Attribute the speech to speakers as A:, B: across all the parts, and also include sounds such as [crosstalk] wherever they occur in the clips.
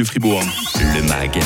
A: de Fribourg.
B: Le MAG,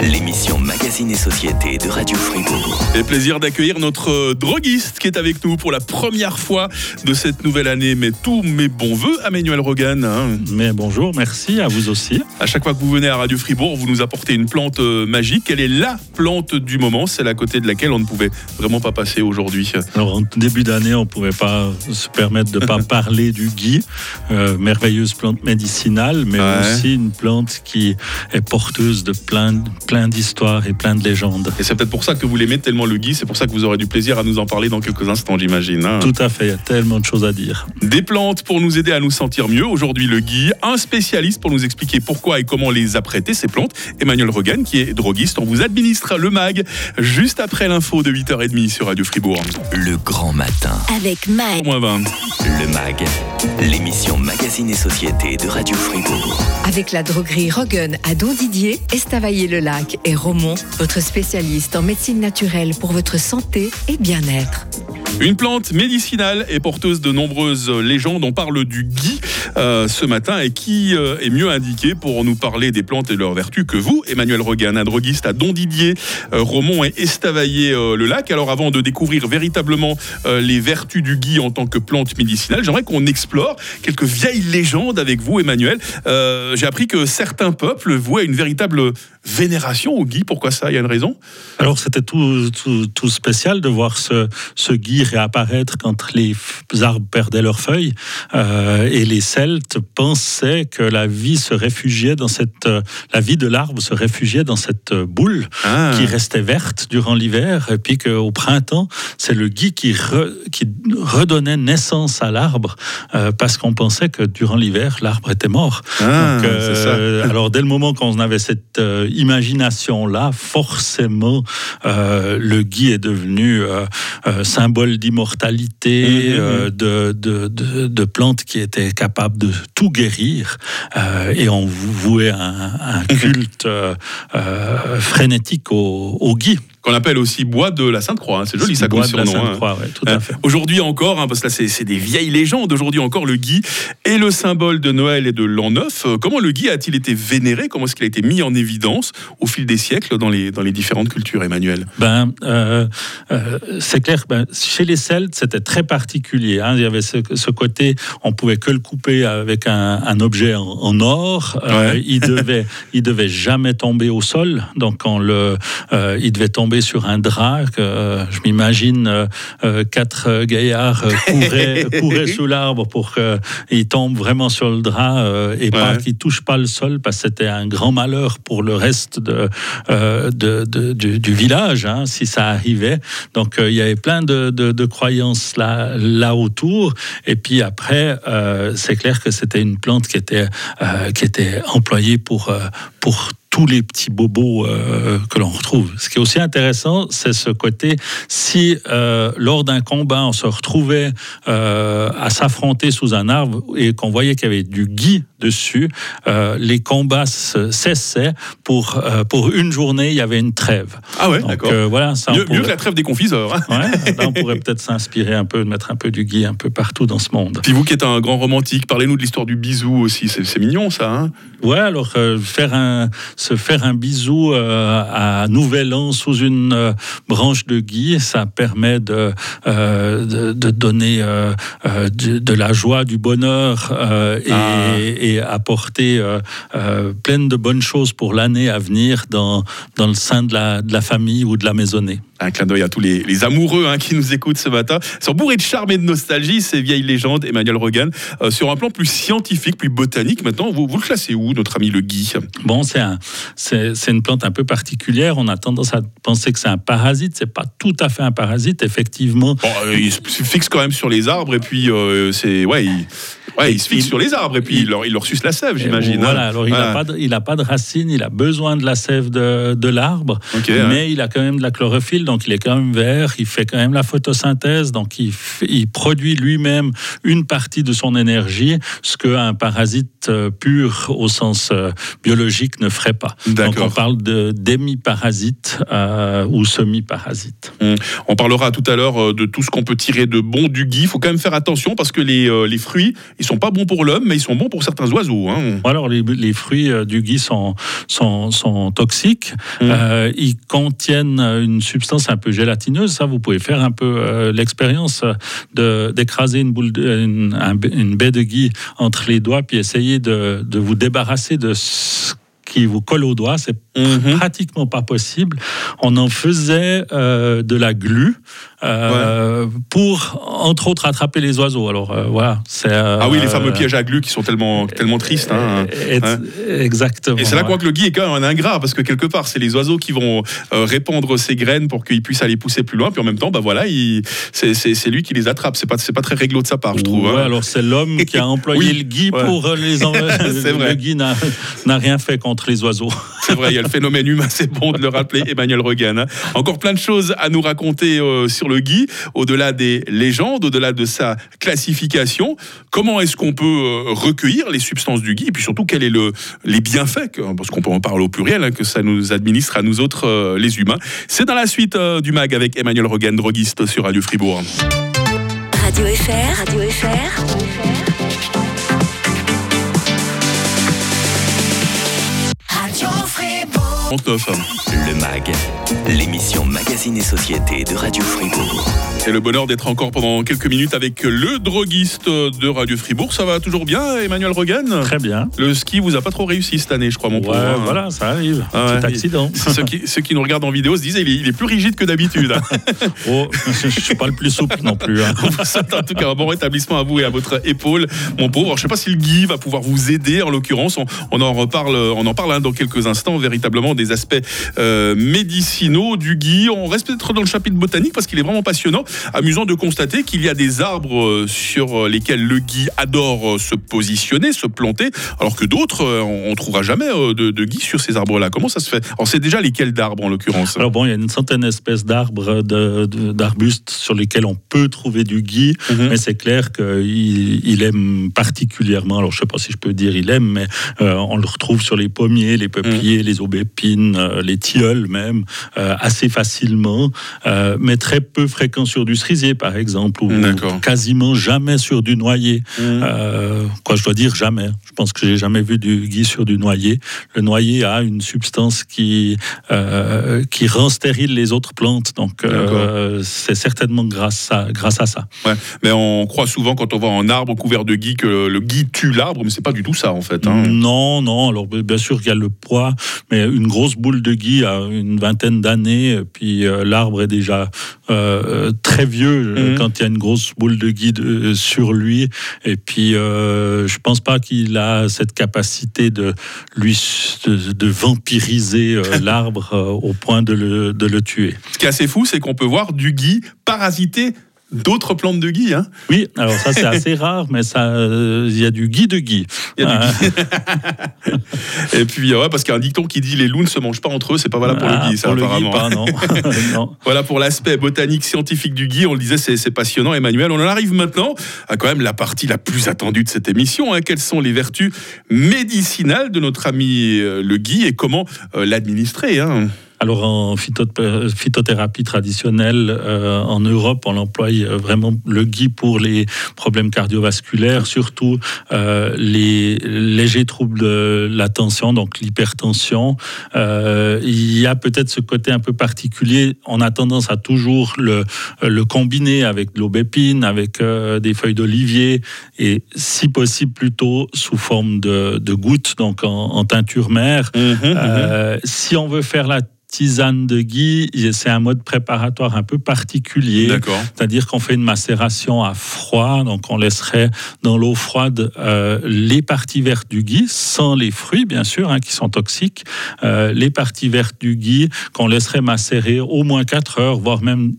B: l'émission Magazine et Société de Radio Fribourg.
A: Et plaisir d'accueillir notre euh, droguiste qui est avec nous pour la première fois de cette nouvelle année. Mais tous mes bons voeux à Manuel Rogan. hein.
C: Mais bonjour, merci à vous aussi.
A: À chaque fois que vous venez à Radio Fribourg, vous nous apportez une plante euh, magique. Elle est la plante du moment, celle à côté de laquelle on ne pouvait vraiment pas passer aujourd'hui.
C: Alors en début d'année, on ne pouvait pas se permettre de ne pas [laughs] parler du gui, euh, merveilleuse plante médicinale, mais
A: Ouais.
C: aussi une plante qui est porteuse de plein, plein d'histoires et plein de légendes.
A: Et c'est peut-être pour ça que vous l'aimez tellement le gui, c'est pour ça que vous aurez du plaisir à nous en parler dans quelques instants, j'imagine. hein.
C: Tout à fait, il y a tellement de choses à dire.
A: Des plantes pour nous aider à nous sentir mieux. Aujourd'hui, le Guy, un spécialiste pour nous expliquer pourquoi et comment les apprêter, ces plantes. Emmanuel Rogan, qui est droguiste. On vous administre le MAG juste après l'info de 8h30 sur Radio Fribourg.
B: Le grand matin.
D: Avec Mag.
A: Moins 20.
B: Le MAG, l'émission Magazine et Société de Radio Fribourg.
D: Avec la droguerie Rogan à Don Didier, Estavayer-le-Lac et Romont, votre spécialiste en médecine naturelle pour votre santé et bien-être.
A: Une plante médicinale et porteuse de nombreuses légendes. On parle du gui euh, ce matin et qui euh, est mieux indiqué pour nous parler des plantes et de leurs vertus que vous, Emmanuel Rogan, un droguiste à Don Didier, euh, Romont et Estavayer-le-Lac. Alors avant de découvrir véritablement euh, les vertus du gui en tant que plante médicinale, j'aimerais qu'on explore quelques vieilles légendes avec vous, Emmanuel. Euh, J'ai appris que certains peuples vouaient une véritable vénération au gui. Pourquoi ça? Il y a une raison?
C: Alors c'était tout, tout, spécial de voir ce, ce gui réapparaître quand les arbres perdaient leurs feuilles. Euh, et les Celtes pensaient que la vie se réfugiait dans cette, euh, la vie de l'arbre se réfugiait dans cette euh, boule
A: Ah.
C: qui restait verte durant l'hiver, et puis qu'au printemps, c'est le gui qui, re- qui redonnait naissance à l'arbre, euh, parce qu'on pensait que durant l'hiver, l'arbre était mort.
A: Ah,
C: Donc, euh,
A: c'est ça. [laughs]
C: alors dès le moment qu'on avait cette euh, imagination-là, forcément, le gui est devenu symbole d'immortalité, de, de, de, de plantes qui étaient capables de tout guérir, euh, et on vou- vouait un, un culte euh, euh, frénétique au, au gui.
A: Qu'on appelle aussi bois de la Sainte-Croix. hein. C'est joli ça comme
C: Bois de la
A: surnom. hein.
C: Ouais,
A: Euh. Aujourd'hui encore, hein, parce que là c'est des vieilles légendes, aujourd'hui encore le gui est le symbole de Noël et de l'an neuf. Euh, Comment le gui a-t-il été vénéré? Comment est-ce qu'il a été mis en évidence au fil des siècles dans les, dans les différentes cultures, Emmanuel?
C: Ben, euh, euh, c'est clair. Ben, chez les Celtes, c'était très particulier. Il y avait ce, ce côté, on pouvait que le couper avec un, un objet en, en or.
A: Ouais.
C: il devait, il devait jamais tomber au sol. Donc, on le, il devait tomber sur un drap. Que, euh, je m'imagine euh, euh, quatre gaillards couraient, [laughs] couraient sous l'arbre pour qu'il tombe vraiment sur le drap et pas
A: Ouais.
C: qu'il touche pas le sol, parce que c'était un grand malheur pour le reste de, de- de- du, du village, hein, si ça arrivait. Donc il y avait plein de, croyances là, là autour. Et puis après, c'est clair que c'était une plante qui était, qui était employée pour, pour tous les petits bobos euh, que l'on retrouve. Ce qui est aussi intéressant, c'est ce côté, si euh, lors d'un combat, on se retrouvait euh, à s'affronter sous un arbre et qu'on voyait qu'il y avait du gui dessus, les combats se cessaient. Pour, pour une journée, il y avait une trêve.
A: Ah ouais, d'accord.
C: voilà, ça,
A: mieux, que la trêve des confiseurs. hein.
C: Ouais, [laughs] là, on pourrait peut-être s'inspirer un peu, de mettre un peu du gui un peu partout dans ce monde.
A: Puis vous qui êtes un grand romantique, parlez-nous de l'histoire du bisou aussi. C'est mignon ça. Hein
C: Ouais, alors faire un, se faire un bisou euh, à Nouvel An sous une euh, branche de gui, ça permet de, euh, de, de donner de, de la joie, du bonheur et,
A: Ah.
C: et apporter plein de bonnes choses pour l'année à venir dans, dans le sein de la, de la famille ou de la maisonnée.
A: Un clin d'œil à tous les, les amoureux hein, qui nous écoutent ce matin. Sont bourrés de charme et de nostalgie, ces vieilles légendes, Emmanuel Rogan. Euh, sur un plan plus scientifique, plus botanique, maintenant, vous, vous le classez où, notre ami le Guy?
C: Bon, c'est un, c'est, c'est une plante un peu particulière. On a tendance à penser que c'est un parasite. C'est pas tout à fait un parasite, effectivement.
A: Bon, euh, il se se fixe quand même sur les arbres et puis euh, c'est ouais, il, ouais, il se fixe
C: Il-
A: sur les arbres et puis il, leur, il leur suce la sève, j'imagine.
C: Voilà,
A: hein.
C: alors il n'a pas, pas de racines, il a besoin de la sève de, de l'arbre, mais il a quand même de la chlorophylle, donc il est quand même vert, il fait quand même la photosynthèse, donc il, fait- il produit lui-même une partie de son énergie, ce qu'un parasite parasite euh, pur au sens euh, biologique ne ferait pas. Donc on parle de demi-parasite euh, ou semi-parasite.
A: Hum. On parlera tout à l'heure de tout ce qu'on peut tirer de bon du gui. Il faut quand même faire attention parce que les, les fruits, ils sont pas bons pour l'homme, mais ils sont bons pour certains oiseaux. Hein.
C: Alors les, les, fruits du gui sont, sont, sont toxiques. Hum. ils contiennent une substance un peu gélatineuse. Ça, vous pouvez faire un peu l'expérience d'écraser une, boule de, une, une baie de gui entre les doigts, puis essayer de, de vous débarrasser de ce qui vous colle au doigt. C'est mhm. pratiquement pas possible. On en faisait euh, de la glu euh, pour, entre autres, attraper les oiseaux. Alors euh, voilà.
A: ah oui, les fameux pièges à glu qui sont tellement, tellement tristes. Hein.
C: Exactement.
A: Et c'est là quoi que le gui est quand même un ingrat parce que quelque part, c'est les oiseaux qui vont répandre ces graines pour qu'ils puissent aller pousser plus loin. Puis en même temps, bah voilà, c'est lui qui les attrape. C'est pas, pas très réglo de sa part, je trouve.
C: Hein. alors c'est l'homme qui a [laughs] employé le gui pour les. [laughs] c'est vrai. Le gui n'a rien fait contre les oiseaux. [laughs]
A: C'est vrai, il y a le phénomène humain, c'est bon de le rappeler, Emmanuel Regan. Hein. Encore plein de choses à nous raconter euh, sur le Guy, au-delà des légendes, au-delà de sa classification. Comment est-ce qu'on peut euh, recueillir les substances du Guy, et puis surtout, quels sont le, les bienfaits, parce qu'on peut en parler au pluriel, hein, que ça nous administre à nous autres, euh, les humains. C'est dans la suite du MAG avec Emmanuel Regan, droguiste sur Radio Fribourg. Radio FR, Radio FR. 39.
B: Le MAG, l'émission Magazine et Société de Radio Fribourg.
A: C'est le bonheur d'être encore pendant quelques minutes avec le droguiste de Radio Fribourg. Ça va toujours bien, Emmanuel Regan
C: Très bien.
A: Le ski vous a pas trop réussi cette année, je crois, mon
C: ouais,
A: pauvre.
C: Voilà, ça arrive. Ah Petit accident. [laughs]
A: Ceux qui, ceux qui, nous regardent en vidéo se disent il est, plus rigide que d'habitude. [laughs]
C: oh, je suis pas le plus souple non plus. Hein. [laughs]
A: en tout cas un bon rétablissement à vous et à votre épaule, mon pauvre. Alors, je sais pas si le Guy va pouvoir vous aider, en l'occurrence. On, en reparle, on en parle hein, dans quelques instants, véritablement des aspects euh, médicinaux du Guy. On reste peut-être dans le chapitre botanique parce qu'il est vraiment passionnant. Amusant de constater qu'il y a des arbres euh, sur lesquels le Guy adore euh, se positionner, se planter, alors que d'autres, on ne trouvera jamais de, de Guy sur ces arbres-là. Comment ça se fait? On sait déjà lesquels d'arbres en l'occurrence?
C: Alors bon, il y a une centaine d'espèces d'arbres, d'arbustes sur lesquels on peut trouver du Guy, mhm. mais c'est clair qu'il il aime particulièrement, alors je ne sais pas si je peux dire il aime, mais on le retrouve sur les pommiers, les peupliers, mhm. les aubépines, euh, les tilleuls même, euh, assez facilement, euh, mais très peu fréquent sur du cerisier, par exemple, ou quasiment jamais sur du noyer. Mmh. quoi, je dois dire jamais. Je pense que j'ai jamais vu du gui sur du noyer. Le noyer a une substance qui qui rend stérile les autres plantes, donc c'est certainement grâce à grâce à ça.
A: Ouais. Mais on croit souvent quand on voit un arbre couvert de gui que le gui tue l'arbre, mais c'est pas du tout ça en fait. Hein.
C: Non, non. Alors bien sûr qu'il y a le poids, mais une grosse boule de gui a une vingtaine d'années, puis euh, l'arbre est déjà euh, très vieux mhm. quand il y a une grosse boule de gui sur lui. Et puis, euh, je pense pas qu'il a cette capacité de lui de, vampiriser [laughs] l'arbre au point de le, de le tuer.
A: Ce qui est assez fou, c'est qu'on peut voir du gui parasiter d'autres plantes de gui. Hein
C: oui, alors ça c'est assez rare, mais ça, euh, il y a du gui de gui.
A: Ah. [laughs] Et puis ouais, parce qu'il y a un dicton qui dit les loups ne se mangent pas entre eux, c'est pas valable pour le gui, ça apparemment.
C: pas, [laughs] non.
A: Voilà pour l'aspect botanique scientifique du gui. On le disait, c'est passionnant, Emmanuel. On en arrive maintenant à quand même la partie la plus attendue de cette émission. Hein. Quelles sont les vertus médicinales de notre ami euh, le gui et comment euh, l'administrer hein?
C: Alors en phytothérapie traditionnelle, euh, en Europe, on emploie euh, vraiment le gui pour les problèmes cardiovasculaires, surtout euh, les légers troubles de la tension, donc l'hypertension. il y a peut-être ce côté un peu particulier. On a tendance à toujours le, le combiner avec de l'aubépine, avec des feuilles d'olivier, et si possible plutôt sous forme de, de gouttes, donc en, teinture mère. Mmh, mmh, mmh. si on veut faire la tisane de gui, c'est un mode préparatoire un peu particulier. C'est-à-dire qu'on fait une macération à froid, donc on laisserait dans l'eau froide euh, les parties vertes du gui, sans les fruits bien sûr, hein, qui sont toxiques, euh, les parties vertes du gui qu'on laisserait macérer au moins 4 heures, voire même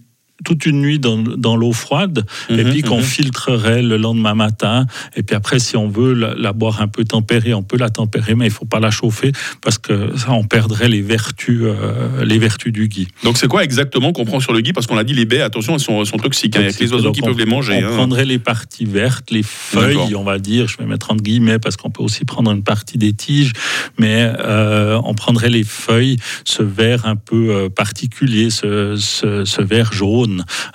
C: toute une nuit dans, dans l'eau froide et
A: Mhm,
C: puis qu'on
A: mhm.
C: filtrerait le lendemain matin. Et puis après, si on veut la, la boire un peu tempérée, on peut la tempérer, mais il faut pas la chauffer parce que ça, on perdrait les vertus, euh, les vertus du gui.
A: Donc c'est quoi exactement qu'on prend sur le gui Parce qu'on a dit les baies, attention, elles sont, sont toxiques. hein. Il y a que les oiseaux qui
C: on-
A: peuvent les manger.
C: On
A: hein.
C: prendrait les parties vertes, les feuilles, on va dire, je vais mettre entre guillemets parce qu'on peut aussi prendre une partie des tiges, mais euh, on prendrait les feuilles, ce vert un peu euh, particulier, ce, ce, ce vert jaune,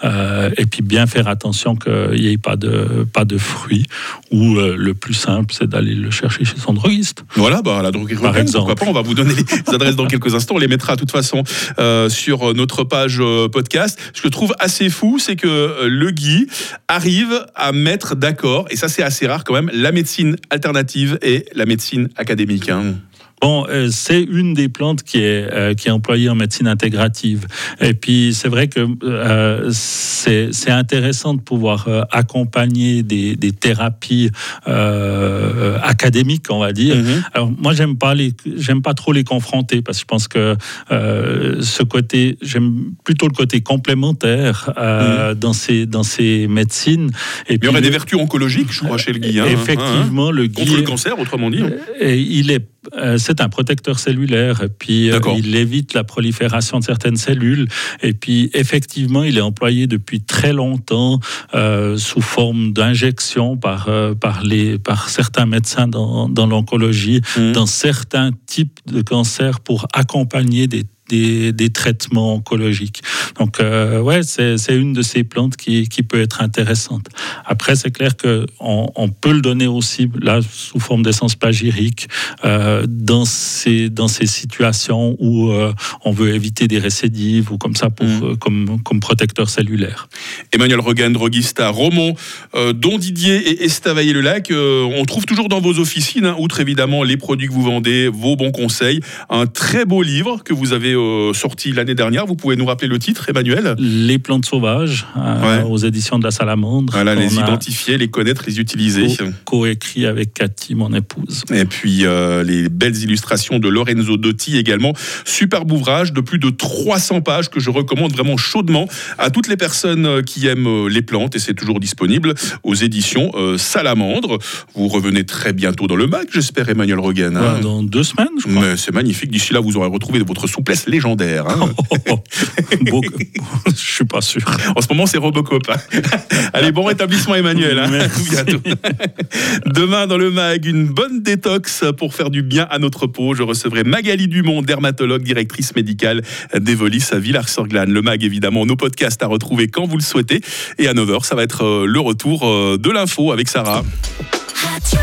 C: euh, et puis bien faire attention qu'il n'y ait pas de, pas de fruits, ou euh, le plus simple, c'est d'aller le chercher chez son droguiste.
A: Voilà, bah, la droguerie
C: Par
A: Rogan,
C: exemple.
A: pourquoi pas On va vous donner les [laughs] adresses dans quelques instants. On les mettra de toute façon euh, sur notre page podcast. Ce que je trouve assez fou, c'est que le Guy arrive à mettre d'accord, et ça c'est assez rare quand même, la médecine alternative et la médecine académique. hein.
C: Bon, euh, c'est une des plantes qui est, euh, qui est employée en médecine intégrative. Et puis, c'est vrai que euh, c'est c'est intéressant de pouvoir euh, accompagner des, des thérapies euh, académiques, on va dire.
A: Mhm.
C: Alors, moi, j'aime pas les, j'aime pas trop les confronter parce que je pense que euh, ce côté, j'aime plutôt le côté complémentaire euh, dans ces dans ces médecines. Et
A: Il y
C: puis
A: aurait des vertus oncologiques, je crois, chez le Guy. hein, hein,
C: Effectivement, le
A: hein. Contre le cancer, autrement dit. hein.
C: et il est, c'est un protecteur cellulaire. Et puis, euh, il évite la prolifération de certaines cellules. Et puis, effectivement, il est employé depuis très longtemps euh, sous forme d'injection par, euh, par, les, par certains médecins dans, dans l'oncologie,
A: Mhm.
C: dans certains types de cancers pour accompagner des des, des traitements oncologiques. Donc, euh, ouais, c'est une de ces plantes qui, qui peut être intéressante. Après, c'est clair qu'on on peut le donner aussi, là, sous forme d'essence pagyrique, euh, dans, ces, dans ces situations où euh, on veut éviter des récidives ou comme ça, pour,
A: Mhm.
C: euh, comme, comme protecteur cellulaire.
A: Emmanuel Rogan, droguiste à Romont, euh, Don Didier et Estavayer-le-Lac. on trouve toujours dans vos officines, hein, outre évidemment les produits que vous vendez, vos bons conseils, un très beau livre que vous avez euh, sorti l'année dernière. Vous pouvez nous rappeler le titre, Emmanuel
C: Les plantes sauvages, euh,
A: Ouais.
C: aux éditions de la Salamandre.
A: Voilà, les identifier, les connaître, les utiliser.
C: coécrit avec Cathy, mon épouse.
A: Et puis euh, les belles illustrations de Lorenzo Dotti également. Superbe ouvrage de plus de 300 pages que je recommande vraiment chaudement à toutes les personnes euh, qui aiment les plantes et c'est toujours disponible aux éditions Salamandre. Vous revenez très bientôt dans le mag, j'espère, Emmanuel Rogan. hein.
C: Voilà, dans deux semaines, je crois.
A: C'est magnifique. D'ici là, vous aurez retrouvé votre souplesse légendaire. hein. [laughs]
C: Beau- je suis pas sûr.
A: En ce moment, c'est Robocop. hein. [laughs] Allez, bon rétablissement, Emmanuel. hein.
C: Merci. [laughs]
A: bientôt. Demain, dans le MAG, une bonne détox pour faire du bien à notre peau. Je recevrai Magali Dumont, dermatologue, directrice médicale d'Evolis à Villars-sur-Glane. Le MAG, évidemment, nos podcasts à retrouver quand vous le souhaitez. Et à 9h, ça va être euh, le retour euh, de l'info avec Sarah.
E: Radio